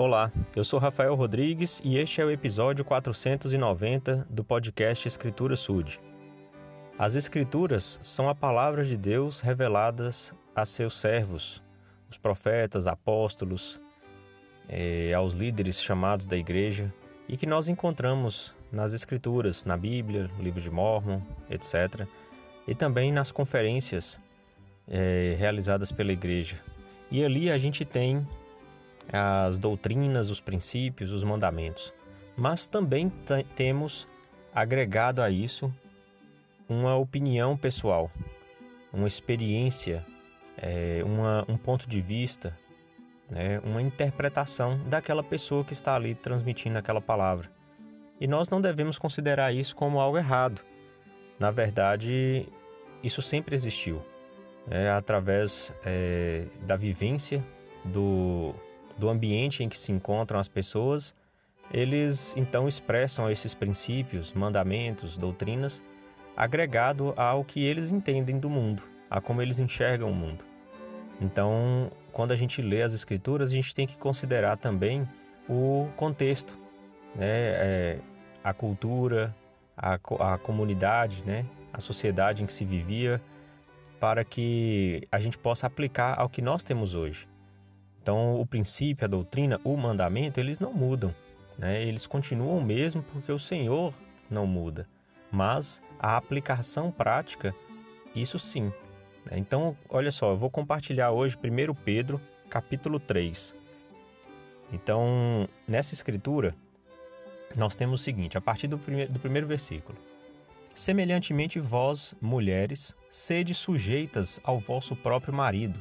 Olá, eu sou Rafael Rodrigues e este é o episódio 490 do podcast Escritura Sud. As Escrituras são a palavra de Deus reveladas a seus servos, os profetas, apóstolos, eh, aos líderes chamados da igreja e que nós encontramos nas Escrituras, na Bíblia, livro de Mormon, etc., e também nas conferências eh, realizadas pela igreja. E ali a gente tem as doutrinas, os princípios, os mandamentos. Mas também temos agregado a isso uma opinião pessoal, uma experiência, é, uma, um ponto de vista, né, uma interpretação daquela pessoa que está ali transmitindo aquela palavra. E nós não devemos considerar isso como algo errado. Na verdade, isso sempre existiu. É, através é, da vivência do, do ambiente em que se encontram as pessoas, eles então expressam esses princípios, mandamentos, doutrinas, agregado ao que eles entendem do mundo, a como eles enxergam o mundo. Então, quando a gente lê as escrituras, a gente tem que considerar também o contexto, né? É, a cultura, a, a comunidade, né? a sociedade em que se vivia, para que a gente possa aplicar ao que nós temos hoje. Então, o princípio, a doutrina, o mandamento, eles não mudam. Né? Eles continuam mesmo porque o Senhor não muda. Mas a aplicação prática, isso sim. Né? Então, olha só, eu vou compartilhar hoje 1 Pedro, capítulo 3. Então, nessa escritura, nós temos o seguinte, a partir do primeiro, do primeiro versículo. Semelhantemente, vós, mulheres, sede sujeitas ao vosso próprio marido,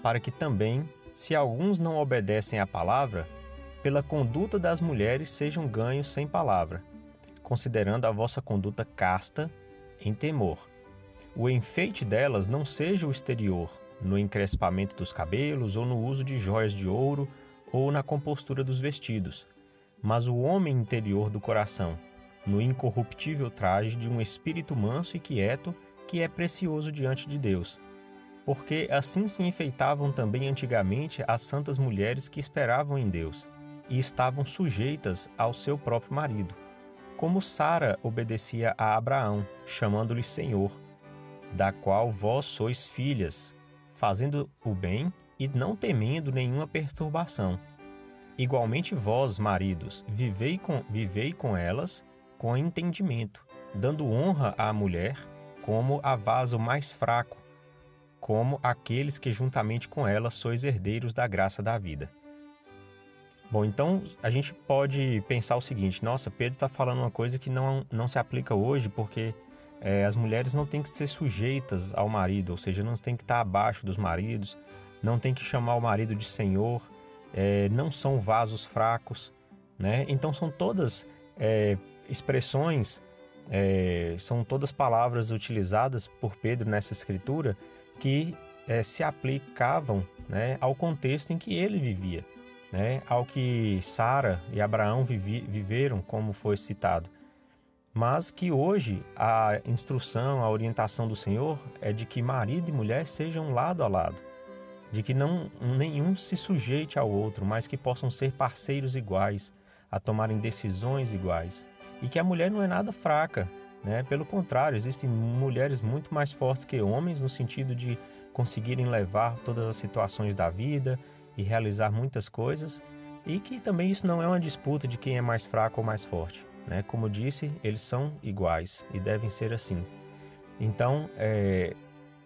para que também se alguns não obedecem à palavra, pela conduta das mulheres sejam ganhos sem palavra, considerando a vossa conduta casta em temor. O enfeite delas não seja o exterior, no encrespamento dos cabelos ou no uso de joias de ouro ou na compostura dos vestidos, mas o homem interior do coração, no incorruptível traje de um espírito manso e quieto que é precioso diante de Deus porque assim se enfeitavam também antigamente as santas mulheres que esperavam em Deus e estavam sujeitas ao seu próprio marido, como Sara obedecia a Abraão, chamando-lhe Senhor, da qual vós sois filhas, fazendo o bem e não temendo nenhuma perturbação. Igualmente vós, maridos, vivei com, vivei com elas com entendimento, dando honra à mulher como a vaso mais fraco, como aqueles que juntamente com ela sois herdeiros da graça da vida. Bom, então a gente pode pensar o seguinte: nossa, Pedro está falando uma coisa que não, não se aplica hoje, porque é, as mulheres não têm que ser sujeitas ao marido, ou seja, não têm que estar abaixo dos maridos, não têm que chamar o marido de senhor, é, não são vasos fracos, né? Então são todas é, expressões, é, são todas palavras utilizadas por Pedro nessa escritura que é, se aplicavam né, ao contexto em que ele vivia, né, ao que Sara e Abraão vivi, viveram, como foi citado. Mas que hoje a instrução, a orientação do Senhor é de que marido e mulher sejam lado a lado, de que não nenhum se sujeite ao outro, mas que possam ser parceiros iguais, a tomarem decisões iguais, e que a mulher não é nada fraca, né? Pelo contrário, existem mulheres muito mais fortes que homens no sentido de conseguirem levar todas as situações da vida e realizar muitas coisas, e que também isso não é uma disputa de quem é mais fraco ou mais forte. Né? Como disse, eles são iguais e devem ser assim. Então, é,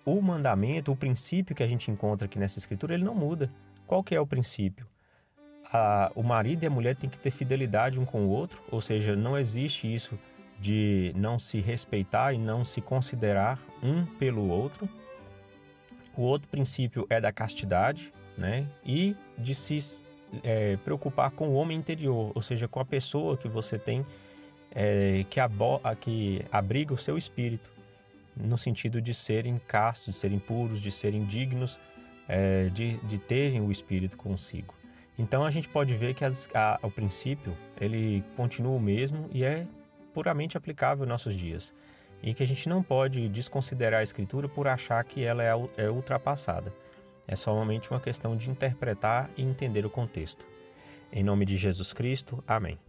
o mandamento, o princípio que a gente encontra aqui nessa escritura, ele não muda. Qual que é o princípio? A, o marido e a mulher têm que ter fidelidade um com o outro, ou seja, não existe isso de não se respeitar e não se considerar um pelo outro. O outro princípio é da castidade, né? E de se é, preocupar com o homem interior, ou seja, com a pessoa que você tem é, que, que abriga o seu espírito, no sentido de serem castos, de serem puros, de serem dignos, é, de, de terem o espírito consigo. Então a gente pode ver que as, a, o princípio ele continua o mesmo e é puramente aplicável em nossos dias e que a gente não pode desconsiderar a escritura por achar que ela é, é ultrapassada. É somente uma questão de interpretar e entender o contexto. Em nome de Jesus Cristo. Amém.